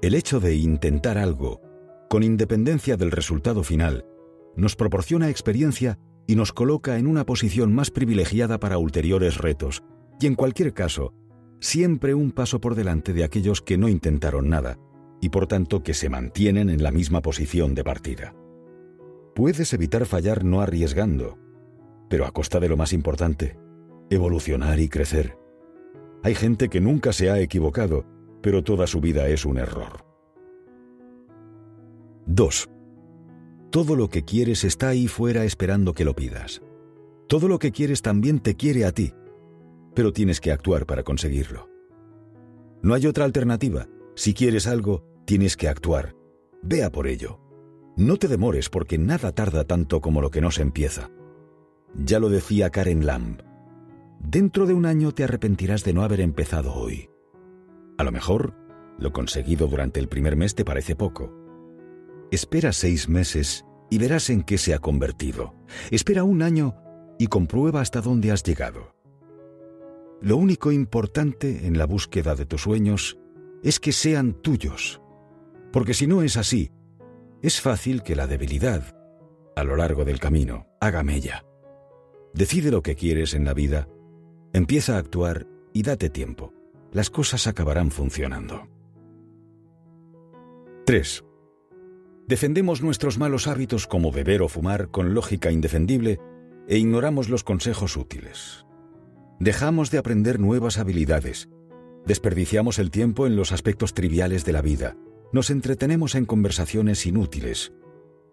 El hecho de intentar algo, con independencia del resultado final, nos proporciona experiencia y nos coloca en una posición más privilegiada para ulteriores retos, y en cualquier caso, siempre un paso por delante de aquellos que no intentaron nada, y por tanto que se mantienen en la misma posición de partida. Puedes evitar fallar no arriesgando, pero a costa de lo más importante, evolucionar y crecer. Hay gente que nunca se ha equivocado, pero toda su vida es un error. 2. Todo lo que quieres está ahí fuera esperando que lo pidas. Todo lo que quieres también te quiere a ti, pero tienes que actuar para conseguirlo. No hay otra alternativa. Si quieres algo, tienes que actuar. Vea por ello. No te demores porque nada tarda tanto como lo que no se empieza. Ya lo decía Karen Lamb. Dentro de un año te arrepentirás de no haber empezado hoy. A lo mejor, lo conseguido durante el primer mes te parece poco. Espera seis meses y verás en qué se ha convertido. Espera un año y comprueba hasta dónde has llegado. Lo único importante en la búsqueda de tus sueños es que sean tuyos. Porque si no es así, es fácil que la debilidad, a lo largo del camino, haga mella. Decide lo que quieres en la vida, empieza a actuar y date tiempo. Las cosas acabarán funcionando. 3. Defendemos nuestros malos hábitos como beber o fumar con lógica indefendible e ignoramos los consejos útiles. Dejamos de aprender nuevas habilidades, desperdiciamos el tiempo en los aspectos triviales de la vida, nos entretenemos en conversaciones inútiles,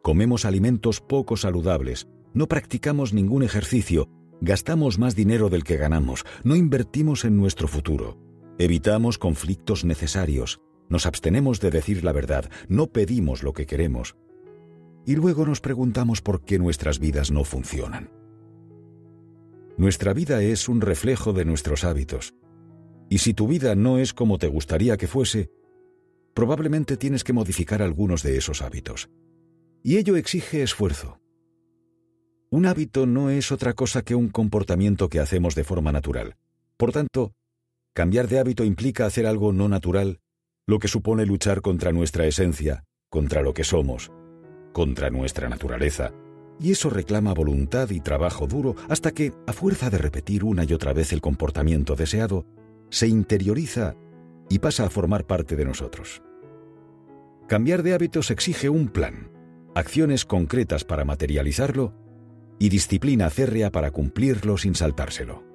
comemos alimentos poco saludables, no practicamos ningún ejercicio, gastamos más dinero del que ganamos, no invertimos en nuestro futuro, evitamos conflictos necesarios, nos abstenemos de decir la verdad, no pedimos lo que queremos, y luego nos preguntamos por qué nuestras vidas no funcionan. Nuestra vida es un reflejo de nuestros hábitos, y si tu vida no es como te gustaría que fuese, probablemente tienes que modificar algunos de esos hábitos. Y ello exige esfuerzo. Un hábito no es otra cosa que un comportamiento que hacemos de forma natural. Por tanto, cambiar de hábito implica hacer algo no natural, lo que supone luchar contra nuestra esencia, contra lo que somos, contra nuestra naturaleza. Y eso reclama voluntad y trabajo duro hasta que, a fuerza de repetir una y otra vez el comportamiento deseado, se interioriza y pasa a formar parte de nosotros. Cambiar de hábitos exige un plan, acciones concretas para materializarlo y disciplina férrea para cumplirlo sin saltárselo.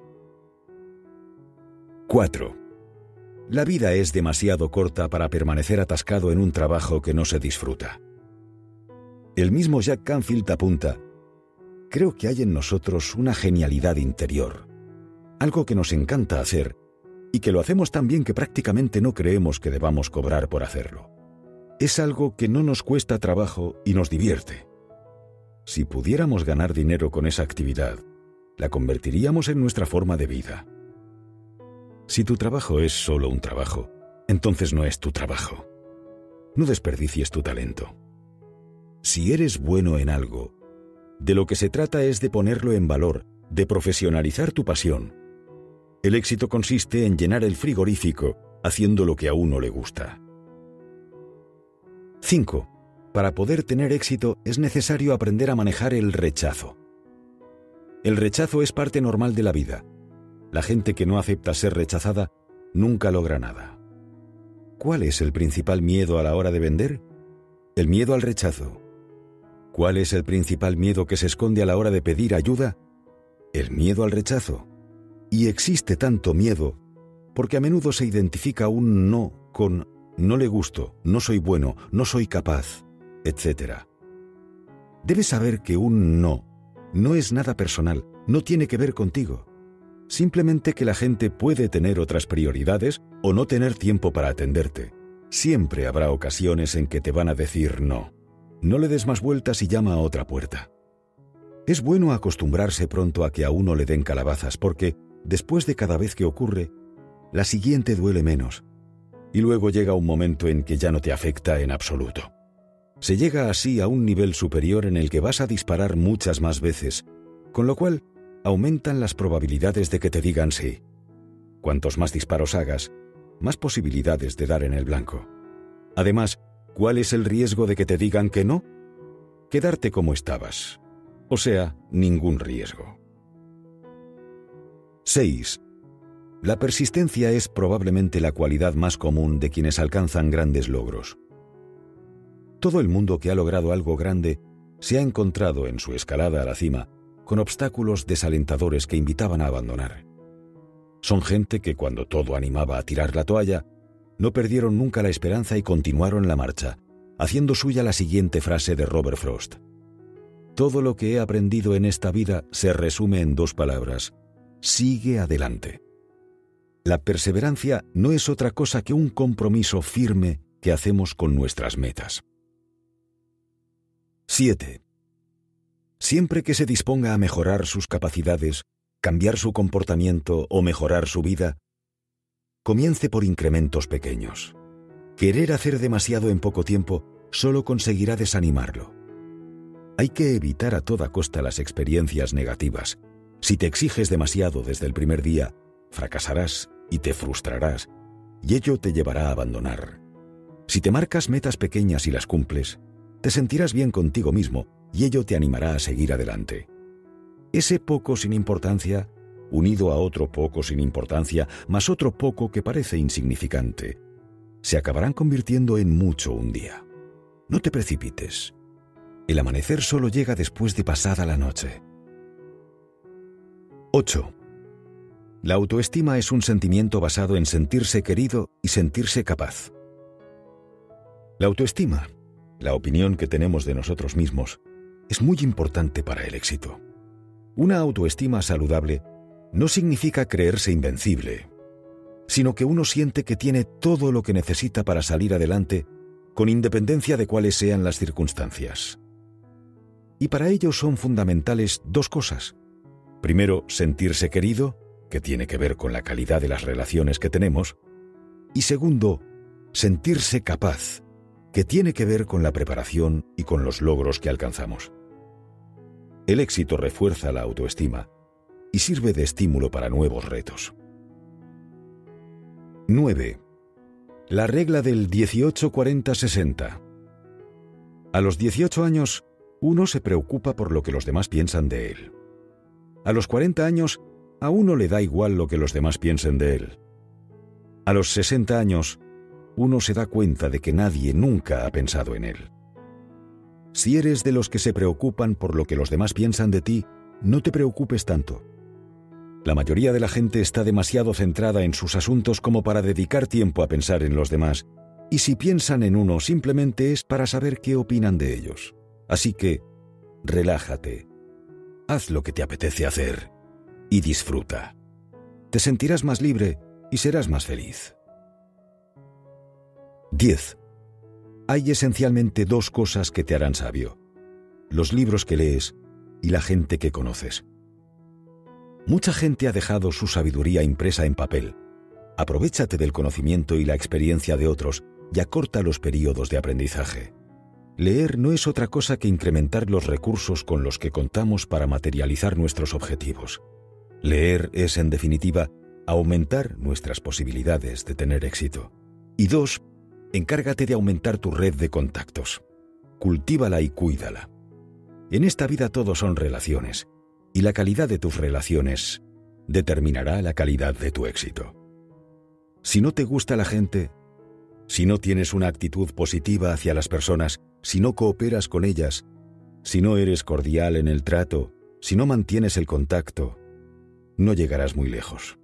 4. La vida es demasiado corta para permanecer atascado en un trabajo que no se disfruta. El mismo Jack Canfield apunta, creo que hay en nosotros una genialidad interior, algo que nos encanta hacer y que lo hacemos tan bien que prácticamente no creemos que debamos cobrar por hacerlo. Es algo que no nos cuesta trabajo y nos divierte. Si pudiéramos ganar dinero con esa actividad, la convertiríamos en nuestra forma de vida. Si tu trabajo es solo un trabajo, entonces no es tu trabajo. No desperdicies tu talento. Si eres bueno en algo, de lo que se trata es de ponerlo en valor, de profesionalizar tu pasión, el éxito consiste en llenar el frigorífico haciendo lo que a uno le gusta. 5. Para poder tener éxito es necesario aprender a manejar el rechazo. El rechazo es parte normal de la vida. La gente que no acepta ser rechazada nunca logra nada. ¿Cuál es el principal miedo a la hora de vender? El miedo al rechazo. ¿Cuál es el principal miedo que se esconde a la hora de pedir ayuda? El miedo al rechazo. Y existe tanto miedo porque a menudo se identifica un no con no le gusto, no soy bueno, no soy capaz, etc. Debes saber que un no no es nada personal, no tiene que ver contigo. Simplemente que la gente puede tener otras prioridades o no tener tiempo para atenderte. Siempre habrá ocasiones en que te van a decir no. No le des más vueltas y llama a otra puerta. Es bueno acostumbrarse pronto a que a uno le den calabazas porque Después de cada vez que ocurre, la siguiente duele menos, y luego llega un momento en que ya no te afecta en absoluto. Se llega así a un nivel superior en el que vas a disparar muchas más veces, con lo cual aumentan las probabilidades de que te digan sí. Cuantos más disparos hagas, más posibilidades de dar en el blanco. Además, ¿cuál es el riesgo de que te digan que no? Quedarte como estabas. O sea, ningún riesgo. 6. La persistencia es probablemente la cualidad más común de quienes alcanzan grandes logros. Todo el mundo que ha logrado algo grande se ha encontrado en su escalada a la cima con obstáculos desalentadores que invitaban a abandonar. Son gente que cuando todo animaba a tirar la toalla, no perdieron nunca la esperanza y continuaron la marcha, haciendo suya la siguiente frase de Robert Frost. Todo lo que he aprendido en esta vida se resume en dos palabras. Sigue adelante. La perseverancia no es otra cosa que un compromiso firme que hacemos con nuestras metas. 7. Siempre que se disponga a mejorar sus capacidades, cambiar su comportamiento o mejorar su vida, comience por incrementos pequeños. Querer hacer demasiado en poco tiempo solo conseguirá desanimarlo. Hay que evitar a toda costa las experiencias negativas. Si te exiges demasiado desde el primer día, fracasarás y te frustrarás, y ello te llevará a abandonar. Si te marcas metas pequeñas y las cumples, te sentirás bien contigo mismo y ello te animará a seguir adelante. Ese poco sin importancia, unido a otro poco sin importancia, más otro poco que parece insignificante, se acabarán convirtiendo en mucho un día. No te precipites. El amanecer solo llega después de pasada la noche. 8. La autoestima es un sentimiento basado en sentirse querido y sentirse capaz. La autoestima, la opinión que tenemos de nosotros mismos, es muy importante para el éxito. Una autoestima saludable no significa creerse invencible, sino que uno siente que tiene todo lo que necesita para salir adelante con independencia de cuáles sean las circunstancias. Y para ello son fundamentales dos cosas. Primero, sentirse querido, que tiene que ver con la calidad de las relaciones que tenemos. Y segundo, sentirse capaz, que tiene que ver con la preparación y con los logros que alcanzamos. El éxito refuerza la autoestima y sirve de estímulo para nuevos retos. 9. La regla del 18-40-60. A los 18 años, uno se preocupa por lo que los demás piensan de él. A los 40 años, a uno le da igual lo que los demás piensen de él. A los 60 años, uno se da cuenta de que nadie nunca ha pensado en él. Si eres de los que se preocupan por lo que los demás piensan de ti, no te preocupes tanto. La mayoría de la gente está demasiado centrada en sus asuntos como para dedicar tiempo a pensar en los demás, y si piensan en uno simplemente es para saber qué opinan de ellos. Así que, relájate, haz lo que te apetece hacer y disfruta. Te sentirás más libre y serás más feliz. 10. Hay esencialmente dos cosas que te harán sabio. Los libros que lees y la gente que conoces. Mucha gente ha dejado su sabiduría impresa en papel. Aprovechate del conocimiento y la experiencia de otros y acorta los periodos de aprendizaje. Leer no es otra cosa que incrementar los recursos con los que contamos para materializar nuestros objetivos. Leer es, en definitiva, aumentar nuestras posibilidades de tener éxito. Y dos, encárgate de aumentar tu red de contactos. Cultívala y cuídala. En esta vida todo son relaciones, y la calidad de tus relaciones determinará la calidad de tu éxito. Si no te gusta la gente, si no tienes una actitud positiva hacia las personas, si no cooperas con ellas, si no eres cordial en el trato, si no mantienes el contacto, no llegarás muy lejos.